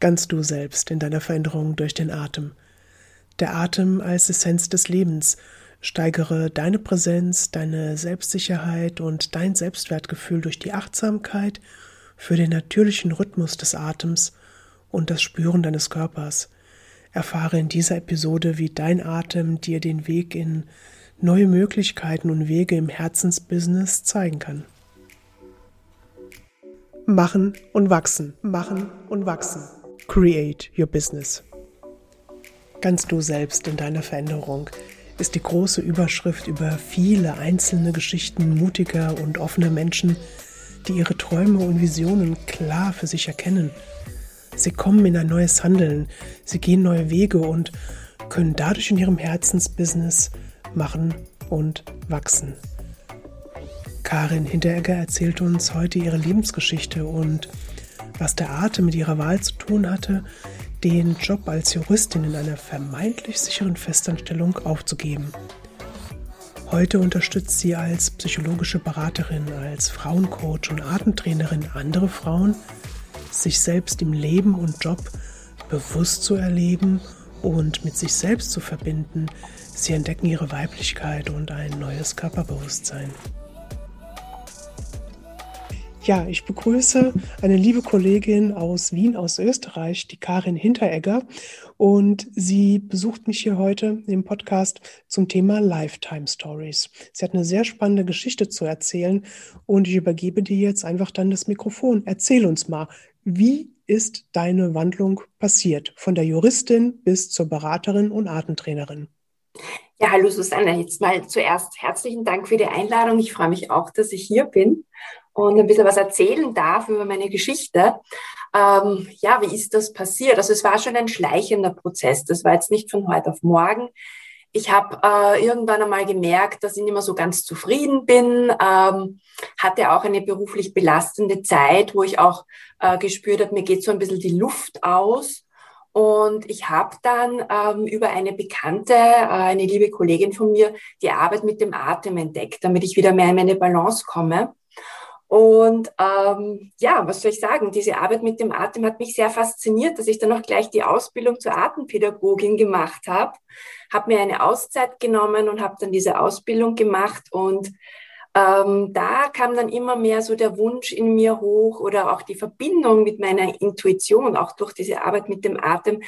ganz du selbst in deiner Veränderung durch den Atem. Der Atem als Essenz des Lebens. Steigere deine Präsenz, deine Selbstsicherheit und dein Selbstwertgefühl durch die Achtsamkeit für den natürlichen Rhythmus des Atems und das Spüren deines Körpers. Erfahre in dieser Episode, wie dein Atem dir den Weg in neue Möglichkeiten und Wege im Herzensbusiness zeigen kann. Machen und wachsen, machen und wachsen. Create Your Business. Ganz du selbst in deiner Veränderung ist die große Überschrift über viele einzelne Geschichten mutiger und offener Menschen, die ihre Träume und Visionen klar für sich erkennen. Sie kommen in ein neues Handeln, sie gehen neue Wege und können dadurch in ihrem Herzensbusiness machen und wachsen. Karin Hinteregger erzählt uns heute ihre Lebensgeschichte und was der Atem mit ihrer Wahl zu tun hatte, den Job als Juristin in einer vermeintlich sicheren Festanstellung aufzugeben. Heute unterstützt sie als psychologische Beraterin, als Frauencoach und Atemtrainerin andere Frauen, sich selbst im Leben und Job bewusst zu erleben und mit sich selbst zu verbinden. Sie entdecken ihre Weiblichkeit und ein neues Körperbewusstsein. Ja, ich begrüße eine liebe Kollegin aus Wien, aus Österreich, die Karin Hinteregger. Und sie besucht mich hier heute im Podcast zum Thema Lifetime Stories. Sie hat eine sehr spannende Geschichte zu erzählen und ich übergebe dir jetzt einfach dann das Mikrofon. Erzähl uns mal, wie ist deine Wandlung passiert? Von der Juristin bis zur Beraterin und Artentrainerin. Ja, hallo Susanne. Jetzt mal zuerst herzlichen Dank für die Einladung. Ich freue mich auch, dass ich hier bin und ein bisschen was erzählen darf über meine Geschichte. Ähm, ja, wie ist das passiert? Also es war schon ein schleichender Prozess. Das war jetzt nicht von heute auf morgen. Ich habe äh, irgendwann einmal gemerkt, dass ich nicht mehr so ganz zufrieden bin. Ähm, hatte auch eine beruflich belastende Zeit, wo ich auch äh, gespürt habe, mir geht so ein bisschen die Luft aus. Und ich habe dann ähm, über eine Bekannte, äh, eine liebe Kollegin von mir, die Arbeit mit dem Atem entdeckt, damit ich wieder mehr in meine Balance komme. Und ähm, ja, was soll ich sagen? Diese Arbeit mit dem Atem hat mich sehr fasziniert, dass ich dann auch gleich die Ausbildung zur Atempädagogin gemacht habe. Habe mir eine Auszeit genommen und habe dann diese Ausbildung gemacht und ähm, da kam dann immer mehr so der Wunsch in mir hoch oder auch die Verbindung mit meiner Intuition, auch durch diese Arbeit mit dem Atem,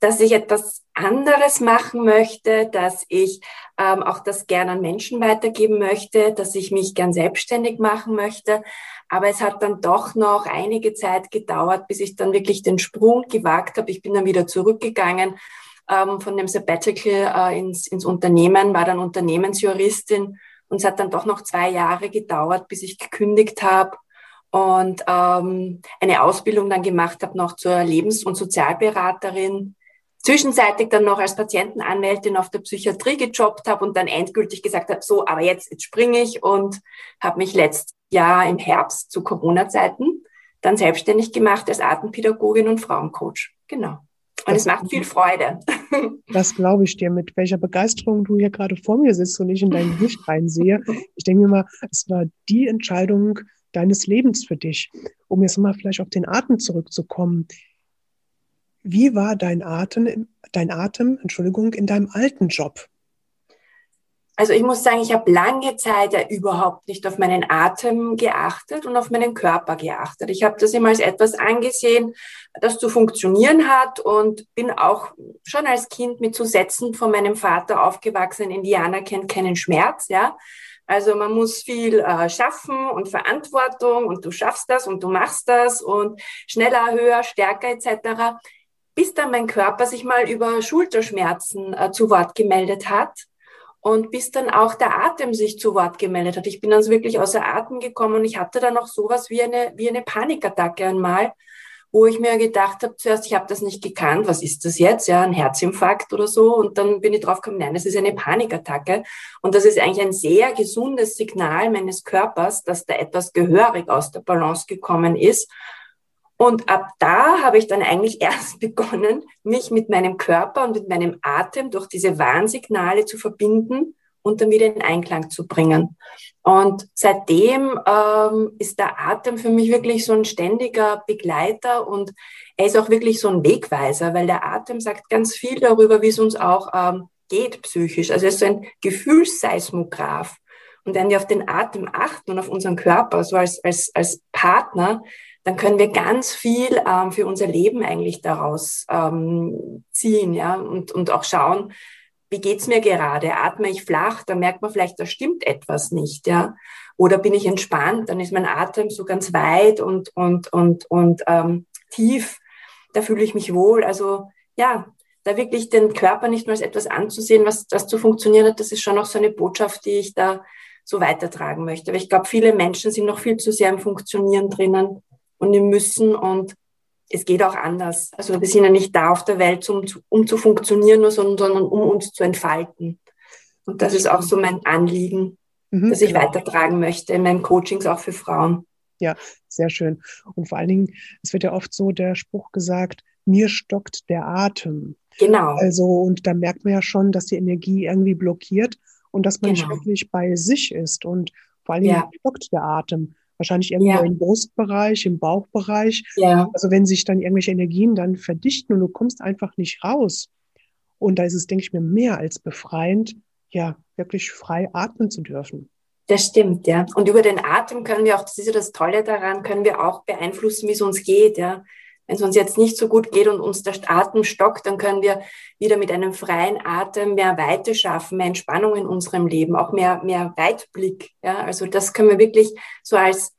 dass ich etwas anderes machen möchte, dass ich ähm, auch das gerne an Menschen weitergeben möchte, dass ich mich gern selbstständig machen möchte. Aber es hat dann doch noch einige Zeit gedauert, bis ich dann wirklich den Sprung gewagt habe. Ich bin dann wieder zurückgegangen ähm, von dem Sabbatical äh, ins, ins Unternehmen, war dann Unternehmensjuristin und es hat dann doch noch zwei Jahre gedauert, bis ich gekündigt habe und ähm, eine Ausbildung dann gemacht habe noch zur Lebens- und Sozialberaterin. Zwischenzeitlich dann noch als Patientenanwältin auf der Psychiatrie gejobbt habe und dann endgültig gesagt habe, so, aber jetzt, jetzt springe ich und habe mich letztes Jahr im Herbst zu Corona-Zeiten dann selbstständig gemacht als Atempädagogin und Frauencoach. Genau. Und das es macht viel Freude. Das glaube ich dir, mit welcher Begeisterung du hier gerade vor mir sitzt und ich in dein Gesicht reinsehe. Ich denke mir mal, es war die Entscheidung deines Lebens für dich. Um jetzt mal vielleicht auf den Atem zurückzukommen. Wie war dein Atem, dein Atem, Entschuldigung, in deinem alten Job? Also ich muss sagen, ich habe lange Zeit ja überhaupt nicht auf meinen Atem geachtet und auf meinen Körper geachtet. Ich habe das immer als etwas angesehen, das zu funktionieren hat und bin auch schon als Kind mit Zusätzen von meinem Vater aufgewachsen. Indianer kennt keinen Schmerz, ja. Also man muss viel äh, schaffen und Verantwortung und du schaffst das und du machst das und schneller, höher, stärker etc. Bis dann mein Körper sich mal über Schulterschmerzen äh, zu Wort gemeldet hat und bis dann auch der Atem sich zu Wort gemeldet hat. Ich bin also wirklich außer Atem gekommen und ich hatte dann auch sowas wie eine, wie eine Panikattacke einmal, wo ich mir gedacht habe, zuerst, ich habe das nicht gekannt, was ist das jetzt? Ja, ein Herzinfarkt oder so. Und dann bin ich drauf gekommen, nein, das ist eine Panikattacke. Und das ist eigentlich ein sehr gesundes Signal meines Körpers, dass da etwas gehörig aus der Balance gekommen ist. Und ab da habe ich dann eigentlich erst begonnen, mich mit meinem Körper und mit meinem Atem durch diese Warnsignale zu verbinden und dann wieder in Einklang zu bringen. Und seitdem ähm, ist der Atem für mich wirklich so ein ständiger Begleiter und er ist auch wirklich so ein Wegweiser, weil der Atem sagt ganz viel darüber, wie es uns auch ähm, geht psychisch. Also er ist so ein Gefühlsseismograph. Und wenn wir auf den Atem achten und auf unseren Körper, so als, als, als Partner, dann können wir ganz viel ähm, für unser Leben eigentlich daraus ähm, ziehen, ja, und, und auch schauen, wie geht's mir gerade? Atme ich flach? Da merkt man vielleicht, da stimmt etwas nicht, ja. Oder bin ich entspannt? Dann ist mein Atem so ganz weit und und und und ähm, tief. Da fühle ich mich wohl. Also ja, da wirklich den Körper nicht nur als etwas anzusehen, was das zu funktionieren hat, das ist schon auch so eine Botschaft, die ich da so weitertragen möchte. Aber ich glaube, viele Menschen sind noch viel zu sehr im Funktionieren drinnen und im Müssen und es geht auch anders. Also wir sind ja nicht da auf der Welt, um, um zu funktionieren, nur, sondern um uns zu entfalten. Und das ist auch so mein Anliegen, mhm, das ich genau. weitertragen möchte in meinen Coachings auch für Frauen. Ja, sehr schön. Und vor allen Dingen, es wird ja oft so der Spruch gesagt, mir stockt der Atem. Genau. Also, und da merkt man ja schon, dass die Energie irgendwie blockiert und dass man genau. nicht wirklich bei sich ist. Und vor allen Dingen ja. stockt der Atem wahrscheinlich irgendwo ja. im Brustbereich, im Bauchbereich. Ja. Also wenn sich dann irgendwelche Energien dann verdichten und du kommst einfach nicht raus. Und da ist es, denke ich mir, mehr als befreiend, ja, wirklich frei atmen zu dürfen. Das stimmt, ja. Und über den Atem können wir auch, das ist ja das Tolle daran, können wir auch beeinflussen, wie es uns geht, ja. Wenn es uns jetzt nicht so gut geht und uns der Atem stockt, dann können wir wieder mit einem freien Atem mehr Weite schaffen, mehr Entspannung in unserem Leben, auch mehr, mehr Weitblick. Ja, also das können wir wirklich so als,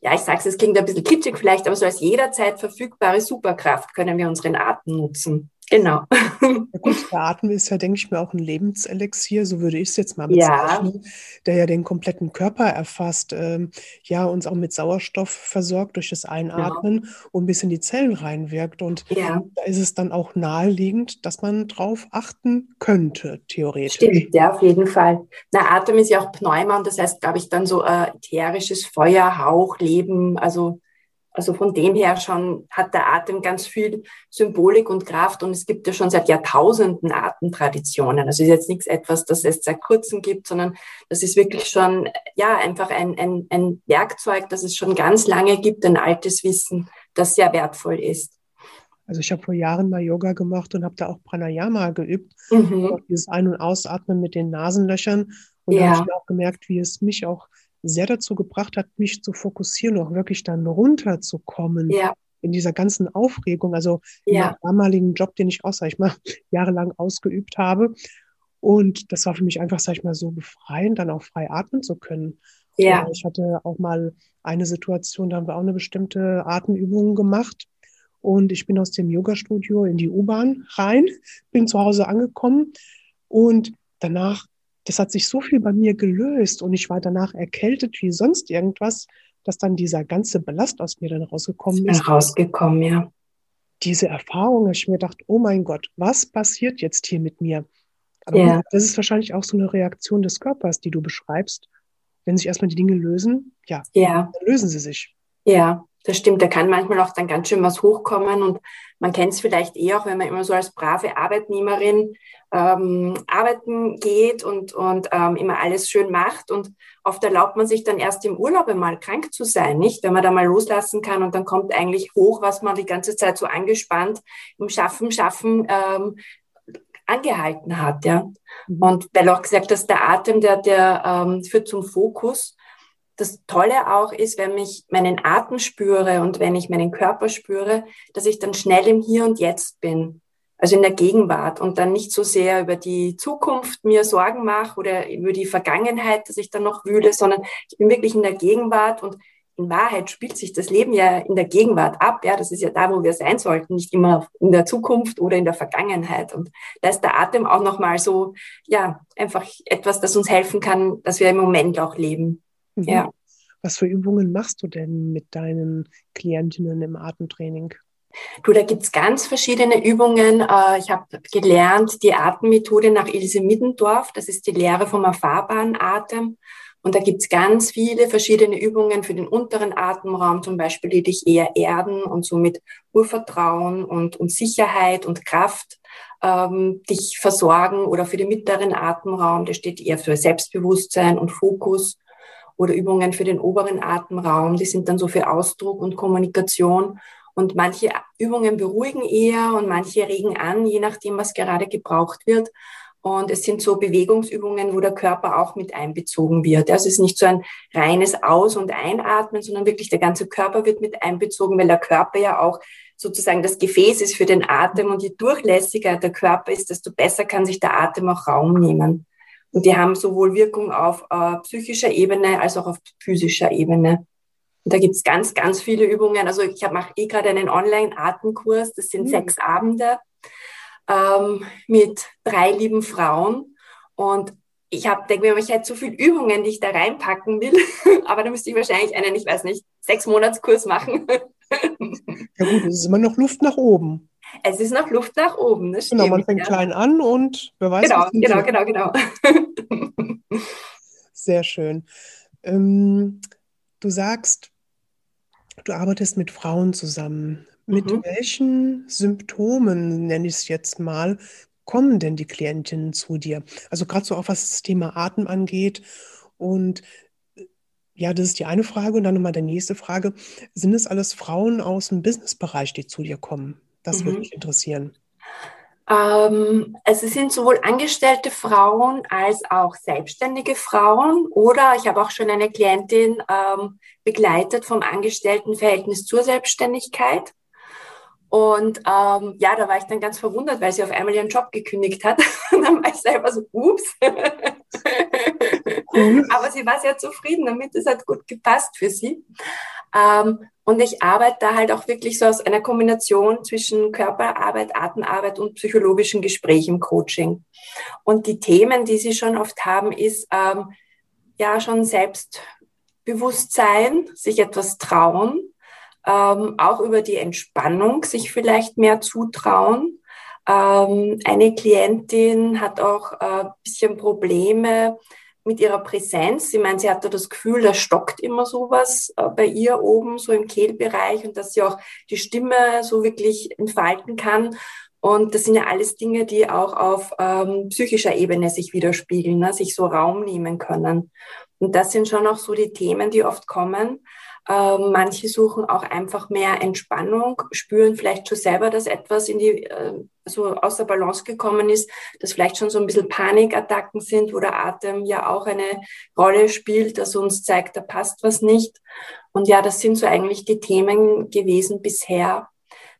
ja, ich sage es, es klingt ein bisschen kitschig vielleicht, aber so als jederzeit verfügbare Superkraft können wir unseren Atem nutzen. Genau. Ja gut, der Atem ist ja, denke ich mir, auch ein Lebenselixier, so würde ich es jetzt mal bezeichnen, ja. der ja den kompletten Körper erfasst, ähm, ja, uns auch mit Sauerstoff versorgt durch das Einatmen genau. und bis in die Zellen reinwirkt. Und ja. da ist es dann auch naheliegend, dass man drauf achten könnte, theoretisch. Stimmt, ja, auf jeden Fall. Na, Atem ist ja auch Pneuma und das heißt, glaube ich, dann so äh, ätherisches Feuer, Hauch, Leben, also also von dem her schon hat der Atem ganz viel Symbolik und Kraft und es gibt ja schon seit Jahrtausenden Atemtraditionen. Also ist jetzt nichts etwas, das es seit kurzem gibt, sondern das ist wirklich schon, ja, einfach ein, ein, ein Werkzeug, das es schon ganz lange gibt, ein altes Wissen, das sehr wertvoll ist. Also ich habe vor Jahren mal Yoga gemacht und habe da auch Pranayama geübt. Mhm. Dieses Ein- und Ausatmen mit den Nasenlöchern. Und ja. da habe ich auch gemerkt, wie es mich auch sehr dazu gebracht hat, mich zu fokussieren, auch wirklich dann runterzukommen. Ja. In dieser ganzen Aufregung, also ja. im damaligen Job, den ich auch, sag ich mal, jahrelang ausgeübt habe. Und das war für mich einfach, sag ich mal, so befreiend, dann auch frei atmen zu können. Ja. Ich hatte auch mal eine Situation, da haben wir auch eine bestimmte Atemübung gemacht. Und ich bin aus dem Yoga-Studio in die U-Bahn rein, bin zu Hause angekommen und danach das hat sich so viel bei mir gelöst und ich war danach erkältet wie sonst irgendwas, dass dann dieser ganze Ballast aus mir dann rausgekommen ist. Rausgekommen, ja. Diese Erfahrung, ich mir dachte, oh mein Gott, was passiert jetzt hier mit mir? Aber ja. das ist wahrscheinlich auch so eine Reaktion des Körpers, die du beschreibst. Wenn sich erstmal die Dinge lösen, ja, ja. dann lösen sie sich. Ja, das stimmt. Da kann manchmal auch dann ganz schön was hochkommen und man kennt es vielleicht eh auch, wenn man immer so als brave Arbeitnehmerin ähm, arbeiten geht und, und ähm, immer alles schön macht und oft erlaubt man sich dann erst im Urlaub einmal krank zu sein, nicht? Wenn man da mal loslassen kann und dann kommt eigentlich hoch, was man die ganze Zeit so angespannt im Schaffen, Schaffen ähm, angehalten hat, ja. Mhm. Und weil auch gesagt, dass der Atem, der, der ähm, führt zum Fokus das Tolle auch ist, wenn ich meinen Atem spüre und wenn ich meinen Körper spüre, dass ich dann schnell im Hier und Jetzt bin. Also in der Gegenwart und dann nicht so sehr über die Zukunft mir Sorgen mache oder über die Vergangenheit, dass ich dann noch wühle, sondern ich bin wirklich in der Gegenwart und in Wahrheit spielt sich das Leben ja in der Gegenwart ab. Ja, das ist ja da, wo wir sein sollten, nicht immer in der Zukunft oder in der Vergangenheit. Und da ist der Atem auch nochmal so, ja, einfach etwas, das uns helfen kann, dass wir im Moment auch leben. Ja. Was für Übungen machst du denn mit deinen Klientinnen im Atemtraining? Du, da gibt's ganz verschiedene Übungen. Äh, ich habe gelernt die Atemmethode nach Ilse Middendorf. Das ist die Lehre vom erfahrbaren Atem. Und da gibt's ganz viele verschiedene Übungen für den unteren Atemraum, zum Beispiel, die dich eher erden und somit Urvertrauen und, und Sicherheit und Kraft ähm, dich versorgen oder für den mittleren Atemraum, der steht eher für Selbstbewusstsein und Fokus oder Übungen für den oberen Atemraum, die sind dann so für Ausdruck und Kommunikation. Und manche Übungen beruhigen eher und manche regen an, je nachdem, was gerade gebraucht wird. Und es sind so Bewegungsübungen, wo der Körper auch mit einbezogen wird. Also es ist nicht so ein reines Aus- und Einatmen, sondern wirklich der ganze Körper wird mit einbezogen, weil der Körper ja auch sozusagen das Gefäß ist für den Atem und je durchlässiger der Körper ist, desto besser kann sich der Atem auch Raum nehmen. Und die haben sowohl Wirkung auf äh, psychischer Ebene als auch auf physischer Ebene. Und da gibt's ganz, ganz viele Übungen. Also ich mache eh gerade einen Online-Atemkurs, das sind mhm. sechs Abende ähm, mit drei lieben Frauen. Und ich habe denke mir, ich hätte so viele Übungen, die ich da reinpacken will, aber da müsste ich wahrscheinlich einen, ich weiß nicht, sechs Monatskurs machen. ja gut, es ist immer noch Luft nach oben. Es ist noch Luft nach oben. Das genau, man fängt ja. klein an und wer weiß. Genau, genau, genau, genau. Sehr schön. Ähm, du sagst, du arbeitest mit Frauen zusammen. Mit mhm. welchen Symptomen, nenne ich es jetzt mal, kommen denn die Klientinnen zu dir? Also gerade so auch was das Thema Atem angeht. Und ja, das ist die eine Frage. Und dann nochmal die nächste Frage. Sind es alles Frauen aus dem Businessbereich, die zu dir kommen? Das mhm. würde mich interessieren. Ähm, also es sind sowohl angestellte Frauen als auch selbstständige Frauen. Oder ich habe auch schon eine Klientin ähm, begleitet vom Angestelltenverhältnis zur Selbstständigkeit. Und ähm, ja, da war ich dann ganz verwundert, weil sie auf einmal ihren Job gekündigt hat. Und dann war ich selber so, ups. Aber sie war sehr zufrieden damit, es hat gut gepasst für sie. Ähm, und ich arbeite da halt auch wirklich so aus einer Kombination zwischen Körperarbeit, Atemarbeit und psychologischen Gespräch im Coaching. Und die Themen, die sie schon oft haben, ist ähm, ja schon Selbstbewusstsein, sich etwas trauen, ähm, auch über die Entspannung sich vielleicht mehr zutrauen. Ähm, eine Klientin hat auch ein äh, bisschen Probleme mit ihrer Präsenz. Sie meint, sie hatte das Gefühl, da stockt immer sowas äh, bei ihr oben, so im Kehlbereich und dass sie auch die Stimme so wirklich entfalten kann. Und das sind ja alles Dinge, die auch auf ähm, psychischer Ebene sich widerspiegeln, ne? sich so Raum nehmen können. Und das sind schon auch so die Themen, die oft kommen. Ähm, manche suchen auch einfach mehr Entspannung, spüren vielleicht schon selber, dass etwas in die, äh, so außer Balance gekommen ist, dass vielleicht schon so ein bisschen Panikattacken sind, wo der Atem ja auch eine Rolle spielt, dass uns zeigt, da passt was nicht. Und ja, das sind so eigentlich die Themen gewesen bisher.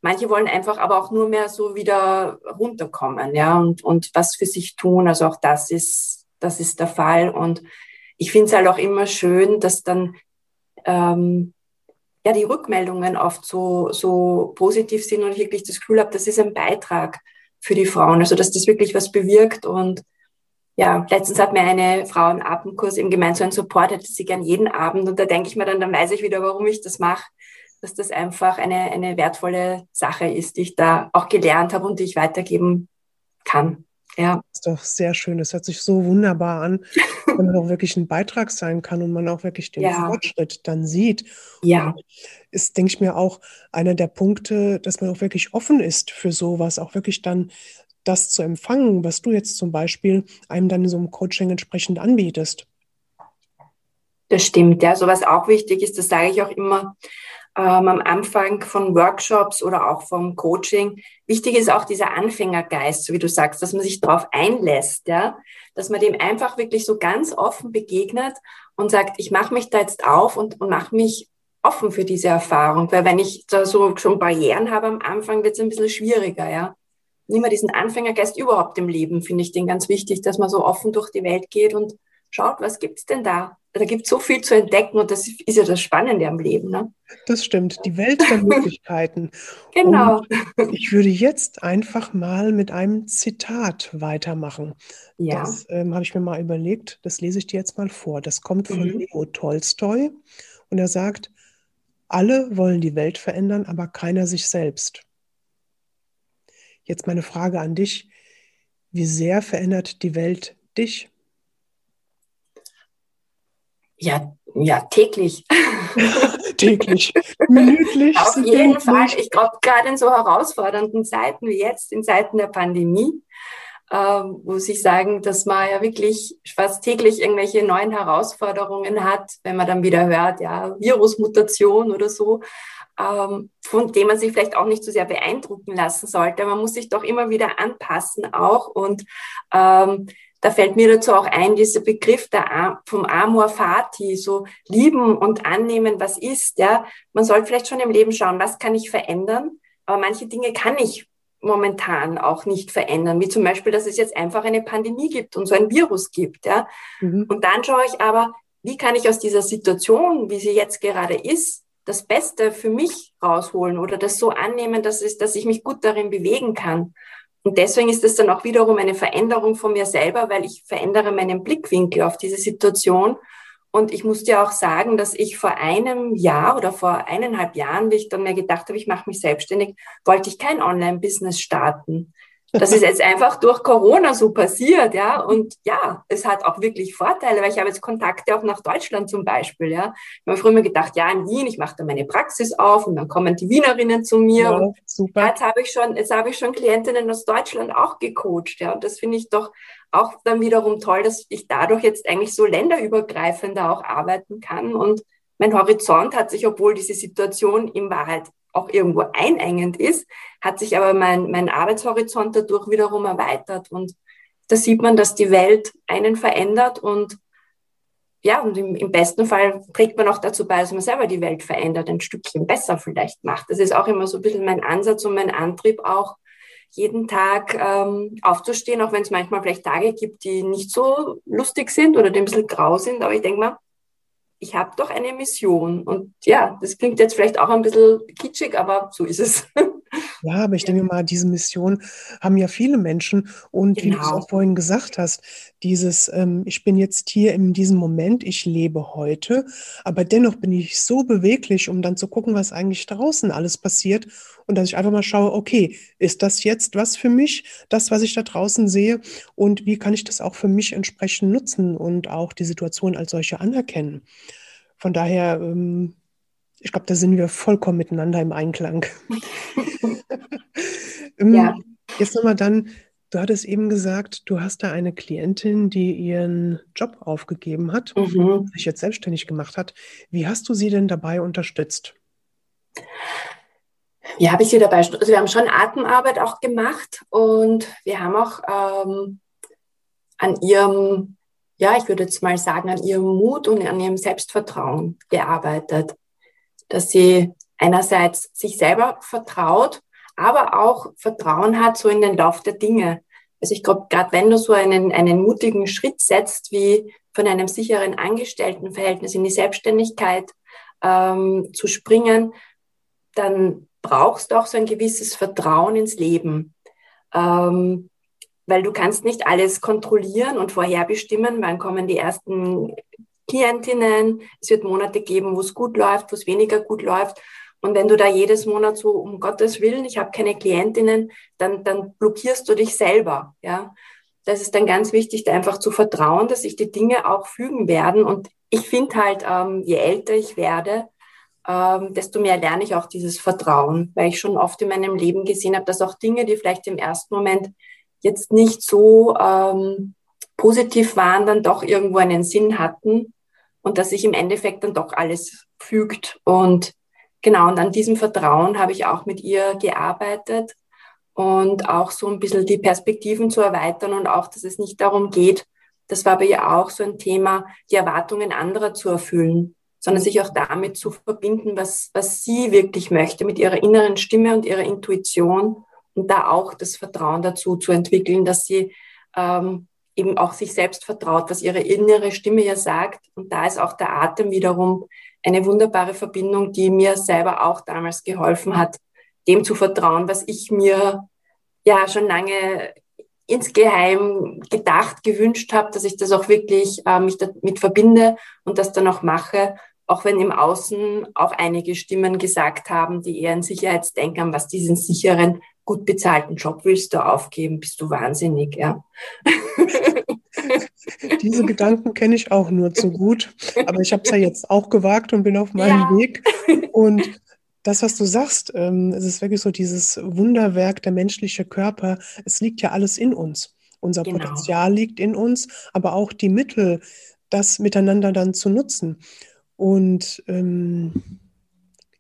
Manche wollen einfach aber auch nur mehr so wieder runterkommen, ja, und, und was für sich tun. Also auch das ist, das ist der Fall. Und ich finde es halt auch immer schön, dass dann ähm, ja, die Rückmeldungen oft so, so positiv sind und ich wirklich das Gefühl habe, das ist ein Beitrag für die Frauen, also dass das wirklich was bewirkt. Und ja, letztens hat mir eine Frau im Atemkurs eben gemeint, so ein Support hätte sie gern jeden Abend. Und da denke ich mir dann, dann weiß ich wieder, warum ich das mache, dass das einfach eine, eine wertvolle Sache ist, die ich da auch gelernt habe und die ich weitergeben kann. Ja. Das ist doch sehr schön. Das hört sich so wunderbar an, wenn man auch wirklich ein Beitrag sein kann und man auch wirklich den ja. Fortschritt dann sieht. Ja. Und ist, denke ich mir, auch einer der Punkte, dass man auch wirklich offen ist für sowas, auch wirklich dann das zu empfangen, was du jetzt zum Beispiel einem dann in so einem Coaching entsprechend anbietest. Das stimmt, ja. So was auch wichtig ist, das sage ich auch immer, ähm, am Anfang von Workshops oder auch vom Coaching. Wichtig ist auch dieser Anfängergeist, so wie du sagst, dass man sich darauf einlässt, ja, dass man dem einfach wirklich so ganz offen begegnet und sagt, ich mache mich da jetzt auf und, und mache mich offen für diese Erfahrung, weil wenn ich da so schon Barrieren habe am Anfang, wird es ein bisschen schwieriger, ja. Nimm mal diesen Anfängergeist überhaupt im Leben, finde ich den ganz wichtig, dass man so offen durch die Welt geht und schaut, was gibt's denn da? Da gibt es so viel zu entdecken und das ist ja das Spannende am Leben. Ne? Das stimmt, die Welt der Möglichkeiten. genau. Und ich würde jetzt einfach mal mit einem Zitat weitermachen. Ja. Das ähm, habe ich mir mal überlegt, das lese ich dir jetzt mal vor. Das kommt von mhm. Leo Tolstoi und er sagt, alle wollen die Welt verändern, aber keiner sich selbst. Jetzt meine Frage an dich, wie sehr verändert die Welt dich? Ja, ja, täglich. täglich, minütlich. Auf jeden Fall. Ich glaube, gerade in so herausfordernden Zeiten wie jetzt, in Zeiten der Pandemie, ähm, muss ich sagen, dass man ja wirklich fast täglich irgendwelche neuen Herausforderungen hat, wenn man dann wieder hört, ja, Virusmutation oder so, ähm, von dem man sich vielleicht auch nicht so sehr beeindrucken lassen sollte. Man muss sich doch immer wieder anpassen auch und ähm, da fällt mir dazu auch ein, dieser Begriff der, vom Amor Fati, so lieben und annehmen, was ist, ja. Man sollte vielleicht schon im Leben schauen, was kann ich verändern, aber manche Dinge kann ich momentan auch nicht verändern, wie zum Beispiel, dass es jetzt einfach eine Pandemie gibt und so ein Virus gibt, ja. Mhm. Und dann schaue ich aber, wie kann ich aus dieser Situation, wie sie jetzt gerade ist, das Beste für mich rausholen oder das so annehmen, dass, es, dass ich mich gut darin bewegen kann. Und deswegen ist es dann auch wiederum eine Veränderung von mir selber, weil ich verändere meinen Blickwinkel auf diese Situation. Und ich muss dir auch sagen, dass ich vor einem Jahr oder vor eineinhalb Jahren, wie ich dann mir gedacht habe, ich mache mich selbstständig, wollte ich kein Online-Business starten. Das ist jetzt einfach durch Corona so passiert, ja. Und ja, es hat auch wirklich Vorteile, weil ich habe jetzt Kontakte auch nach Deutschland zum Beispiel, ja. Ich habe früher immer gedacht, ja, in Wien, ich mache da meine Praxis auf und dann kommen die Wienerinnen zu mir. Ja, und super. Jetzt habe ich schon, jetzt habe ich schon Klientinnen aus Deutschland auch gecoacht, ja. Und das finde ich doch auch dann wiederum toll, dass ich dadurch jetzt eigentlich so länderübergreifender auch arbeiten kann und mein Horizont hat sich, obwohl diese Situation in Wahrheit auch irgendwo einengend ist, hat sich aber mein, mein Arbeitshorizont dadurch wiederum erweitert. Und da sieht man, dass die Welt einen verändert und ja, und im, im besten Fall trägt man auch dazu bei, dass man selber die Welt verändert, ein Stückchen besser vielleicht macht. Das ist auch immer so ein bisschen mein Ansatz und mein Antrieb auch, jeden Tag ähm, aufzustehen, auch wenn es manchmal vielleicht Tage gibt, die nicht so lustig sind oder die ein bisschen grau sind. Aber ich denke mal, ich habe doch eine Mission. Und ja, das klingt jetzt vielleicht auch ein bisschen kitschig, aber so ist es. Ja, aber ich denke mal, diese Mission haben ja viele Menschen. Und genau. wie du es genau. auch vorhin gesagt hast, dieses, ähm, ich bin jetzt hier in diesem Moment, ich lebe heute, aber dennoch bin ich so beweglich, um dann zu gucken, was eigentlich draußen alles passiert. Und dass ich einfach mal schaue, okay, ist das jetzt was für mich, das, was ich da draußen sehe? Und wie kann ich das auch für mich entsprechend nutzen und auch die Situation als solche anerkennen? Von daher, ähm, ich glaube, da sind wir vollkommen miteinander im Einklang. Ähm, ja. Jetzt nochmal dann, du hattest eben gesagt, du hast da eine Klientin, die ihren Job aufgegeben hat, mhm. sich jetzt selbstständig gemacht hat. Wie hast du sie denn dabei unterstützt? Wie habe ich sie dabei? Also wir haben schon Atemarbeit auch gemacht und wir haben auch ähm, an ihrem, ja, ich würde jetzt mal sagen, an ihrem Mut und an ihrem Selbstvertrauen gearbeitet dass sie einerseits sich selber vertraut, aber auch Vertrauen hat so in den Lauf der Dinge. Also ich glaube, gerade wenn du so einen, einen mutigen Schritt setzt, wie von einem sicheren Angestelltenverhältnis in die Selbstständigkeit ähm, zu springen, dann brauchst du auch so ein gewisses Vertrauen ins Leben. Ähm, weil du kannst nicht alles kontrollieren und vorherbestimmen, wann kommen die ersten Klientinnen. Es wird Monate geben, wo es gut läuft, wo es weniger gut läuft. Und wenn du da jedes Monat so, um Gottes Willen, ich habe keine Klientinnen, dann, dann blockierst du dich selber. Ja, Das ist dann ganz wichtig, da einfach zu vertrauen, dass sich die Dinge auch fügen werden. Und ich finde halt, ähm, je älter ich werde, ähm, desto mehr lerne ich auch dieses Vertrauen, weil ich schon oft in meinem Leben gesehen habe, dass auch Dinge, die vielleicht im ersten Moment jetzt nicht so ähm, positiv waren, dann doch irgendwo einen Sinn hatten und dass sich im Endeffekt dann doch alles fügt. Und genau, und an diesem Vertrauen habe ich auch mit ihr gearbeitet und auch so ein bisschen die Perspektiven zu erweitern und auch, dass es nicht darum geht, das war bei ihr auch so ein Thema, die Erwartungen anderer zu erfüllen, sondern sich auch damit zu verbinden, was, was sie wirklich möchte, mit ihrer inneren Stimme und ihrer Intuition und da auch das Vertrauen dazu zu entwickeln, dass sie ähm, eben auch sich selbst vertraut, was ihre innere Stimme ja sagt. Und da ist auch der Atem wiederum eine wunderbare Verbindung, die mir selber auch damals geholfen hat, dem zu vertrauen, was ich mir ja schon lange insgeheim gedacht, gewünscht habe, dass ich das auch wirklich äh, mich damit verbinde und das dann auch mache, auch wenn im Außen auch einige Stimmen gesagt haben, die eher an Sicherheitsdenkern, was diesen sicheren gut bezahlten Job willst du aufgeben, bist du wahnsinnig, ja. Diese Gedanken kenne ich auch nur zu gut. Aber ich habe es ja jetzt auch gewagt und bin auf meinem ja. Weg. Und das, was du sagst, ähm, es ist wirklich so dieses Wunderwerk, der menschliche Körper. Es liegt ja alles in uns. Unser genau. Potenzial liegt in uns, aber auch die Mittel, das miteinander dann zu nutzen. Und ähm,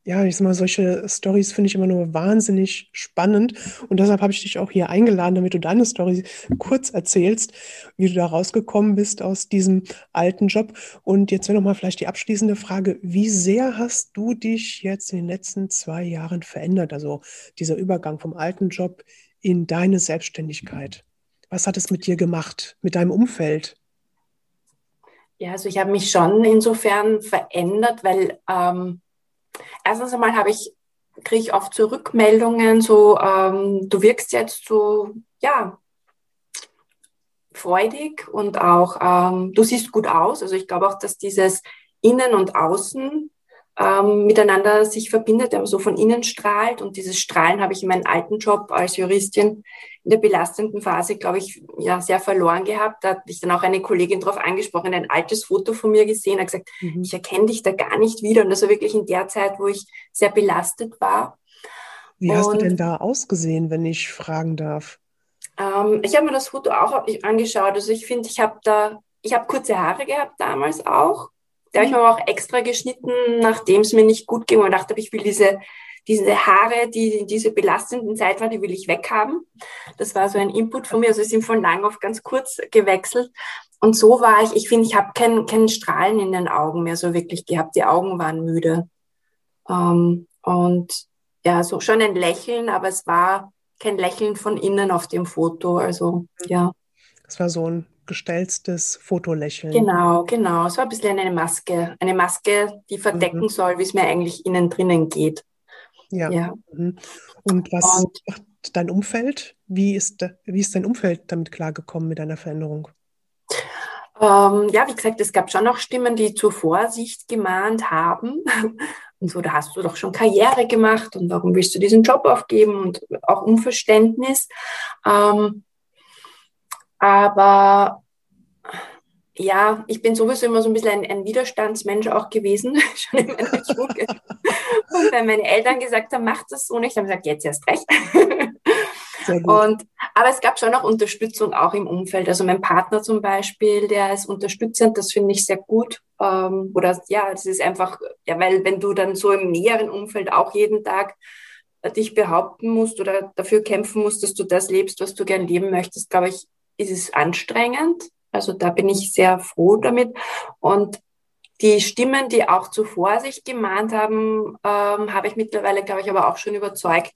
ja, ich sag mal, solche Stories finde ich immer nur wahnsinnig spannend. Und deshalb habe ich dich auch hier eingeladen, damit du deine Story kurz erzählst, wie du da rausgekommen bist aus diesem alten Job. Und jetzt wäre nochmal vielleicht die abschließende Frage. Wie sehr hast du dich jetzt in den letzten zwei Jahren verändert? Also dieser Übergang vom alten Job in deine Selbstständigkeit. Was hat es mit dir gemacht, mit deinem Umfeld? Ja, also ich habe mich schon insofern verändert, weil ähm, erstens einmal habe ich, kriege ich oft so Rückmeldungen, so ähm, du wirkst jetzt so, ja, freudig und auch ähm, du siehst gut aus. Also ich glaube auch, dass dieses Innen und Außen ähm, miteinander sich verbindet, aber so von innen strahlt. Und dieses Strahlen habe ich in meinem alten Job als Juristin in der belastenden Phase, glaube ich, ja, sehr verloren gehabt. Da hat mich dann auch eine Kollegin darauf angesprochen, ein altes Foto von mir gesehen, hat gesagt, mhm. ich erkenne dich da gar nicht wieder. Und das war wirklich in der Zeit, wo ich sehr belastet war. Wie hast Und, du denn da ausgesehen, wenn ich fragen darf? Ähm, ich habe mir das Foto auch angeschaut. Also ich finde, ich habe da, ich habe kurze Haare gehabt damals auch. Da habe ich mir aber auch extra geschnitten, nachdem es mir nicht gut ging und dachte, ich will diese, diese Haare, die in dieser belastenden Zeit war, die will ich weghaben. Das war so ein Input von mir. Also sie sind von lang auf ganz kurz gewechselt. Und so war ich, ich finde, ich habe keinen kein Strahlen in den Augen mehr so wirklich gehabt. Die Augen waren müde. Ähm, und ja, so schon ein Lächeln, aber es war kein Lächeln von innen auf dem Foto. Also ja. Es war so ein gestelztes Fotolächeln. Genau, genau. So ein bisschen eine Maske. Eine Maske, die verdecken mhm. soll, wie es mir eigentlich innen drinnen geht. Ja. ja. Mhm. Und was Und, macht dein Umfeld? Wie ist, wie ist dein Umfeld damit klargekommen mit deiner Veränderung? Ähm, ja, wie gesagt, es gab schon noch Stimmen, die zur Vorsicht gemahnt haben. Und so, da hast du doch schon Karriere gemacht und warum willst du diesen Job aufgeben und auch Unverständnis. Ähm, aber ja, ich bin sowieso immer so ein bisschen ein, ein Widerstandsmensch auch gewesen, schon in meiner Jugend. Und wenn meine Eltern gesagt haben, mach das so nicht, haben gesagt, jetzt erst recht. Und, aber es gab schon auch Unterstützung auch im Umfeld. Also mein Partner zum Beispiel, der ist unterstützend, das finde ich sehr gut. Ähm, oder ja, das ist einfach, ja, weil wenn du dann so im näheren Umfeld auch jeden Tag dich behaupten musst oder dafür kämpfen musst, dass du das lebst, was du gern leben möchtest, glaube ich, ist es anstrengend. Also da bin ich sehr froh damit. Und die Stimmen, die auch zu Vorsicht gemahnt haben, ähm, habe ich mittlerweile, glaube ich, aber auch schon überzeugt,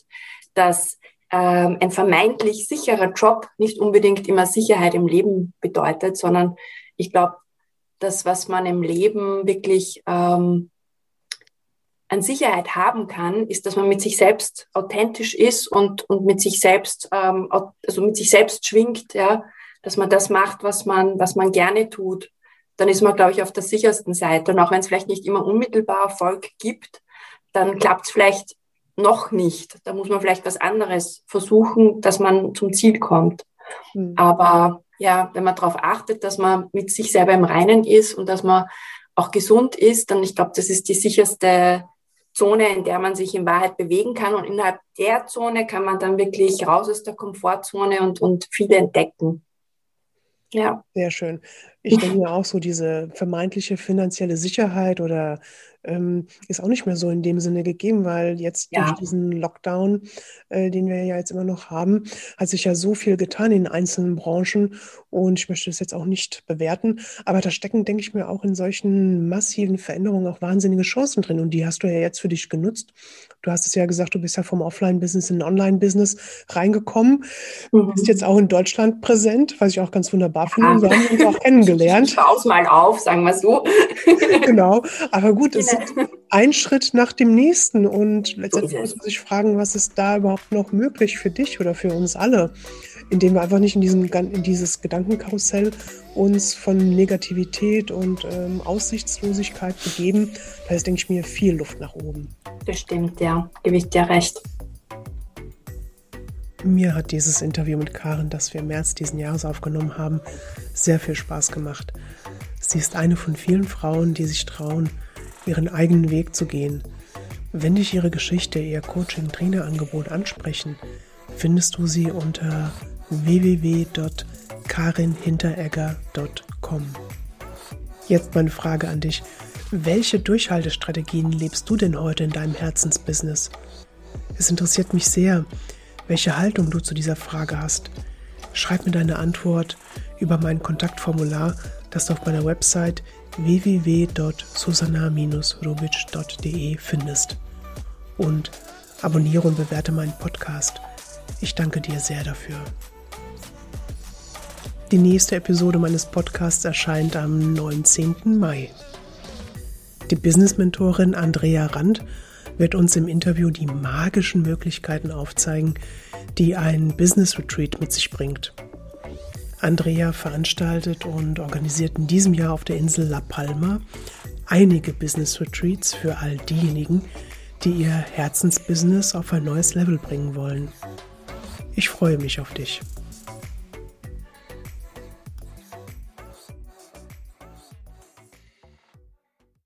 dass ähm, ein vermeintlich sicherer Job nicht unbedingt immer Sicherheit im Leben bedeutet, sondern ich glaube, das, was man im Leben wirklich ähm, an Sicherheit haben kann, ist, dass man mit sich selbst authentisch ist und, und mit sich selbst, ähm, also mit sich selbst schwingt, ja, dass man das macht, was man, was man gerne tut. Dann ist man, glaube ich, auf der sichersten Seite. Und auch wenn es vielleicht nicht immer unmittelbar Erfolg gibt, dann klappt es vielleicht noch nicht. Da muss man vielleicht was anderes versuchen, dass man zum Ziel kommt. Mhm. Aber ja, wenn man darauf achtet, dass man mit sich selber im Reinen ist und dass man auch gesund ist, dann ich glaube, das ist die sicherste Zone, in der man sich in Wahrheit bewegen kann. Und innerhalb der Zone kann man dann wirklich raus aus der Komfortzone und, und viel entdecken. Ja. Sehr schön. Ich denke mir auch so, diese vermeintliche finanzielle Sicherheit oder ähm, ist auch nicht mehr so in dem Sinne gegeben, weil jetzt ja. durch diesen Lockdown, äh, den wir ja jetzt immer noch haben, hat sich ja so viel getan in einzelnen Branchen und ich möchte das jetzt auch nicht bewerten, aber da stecken, denke ich mir, auch in solchen massiven Veränderungen auch wahnsinnige Chancen drin und die hast du ja jetzt für dich genutzt. Du hast es ja gesagt, du bist ja vom Offline-Business in Online-Business reingekommen, mhm. bist jetzt auch in Deutschland präsent, was ich auch ganz wunderbar finde. Ja. Wir haben uns auch kennengelernt. Ich baue mal auf, sagen wir so. genau, aber gut, es ein Schritt nach dem nächsten und letztendlich muss man sich fragen, was ist da überhaupt noch möglich für dich oder für uns alle, indem wir einfach nicht in, diesem, in dieses Gedankenkarussell uns von Negativität und ähm, Aussichtslosigkeit begeben. Da ist, denke ich mir, viel Luft nach oben. Bestimmt, ja, gebe ich dir recht. Mir hat dieses Interview mit Karen, das wir im März diesen Jahres aufgenommen haben, sehr viel Spaß gemacht. Sie ist eine von vielen Frauen, die sich trauen, ihren eigenen Weg zu gehen. Wenn dich ihre Geschichte, ihr Coaching-Trainerangebot ansprechen, findest du sie unter www.karinhinteregger.com. Jetzt meine Frage an dich. Welche Durchhaltestrategien lebst du denn heute in deinem Herzensbusiness? Es interessiert mich sehr, welche Haltung du zu dieser Frage hast. Schreib mir deine Antwort über mein Kontaktformular, das du auf meiner Website www.susanna-rubic.de findest. Und abonniere und bewerte meinen Podcast. Ich danke dir sehr dafür. Die nächste Episode meines Podcasts erscheint am 19. Mai. Die Business-Mentorin Andrea Rand wird uns im Interview die magischen Möglichkeiten aufzeigen, die ein Business Retreat mit sich bringt. Andrea veranstaltet und organisiert in diesem Jahr auf der Insel La Palma einige Business Retreats für all diejenigen, die ihr Herzensbusiness auf ein neues Level bringen wollen. Ich freue mich auf dich.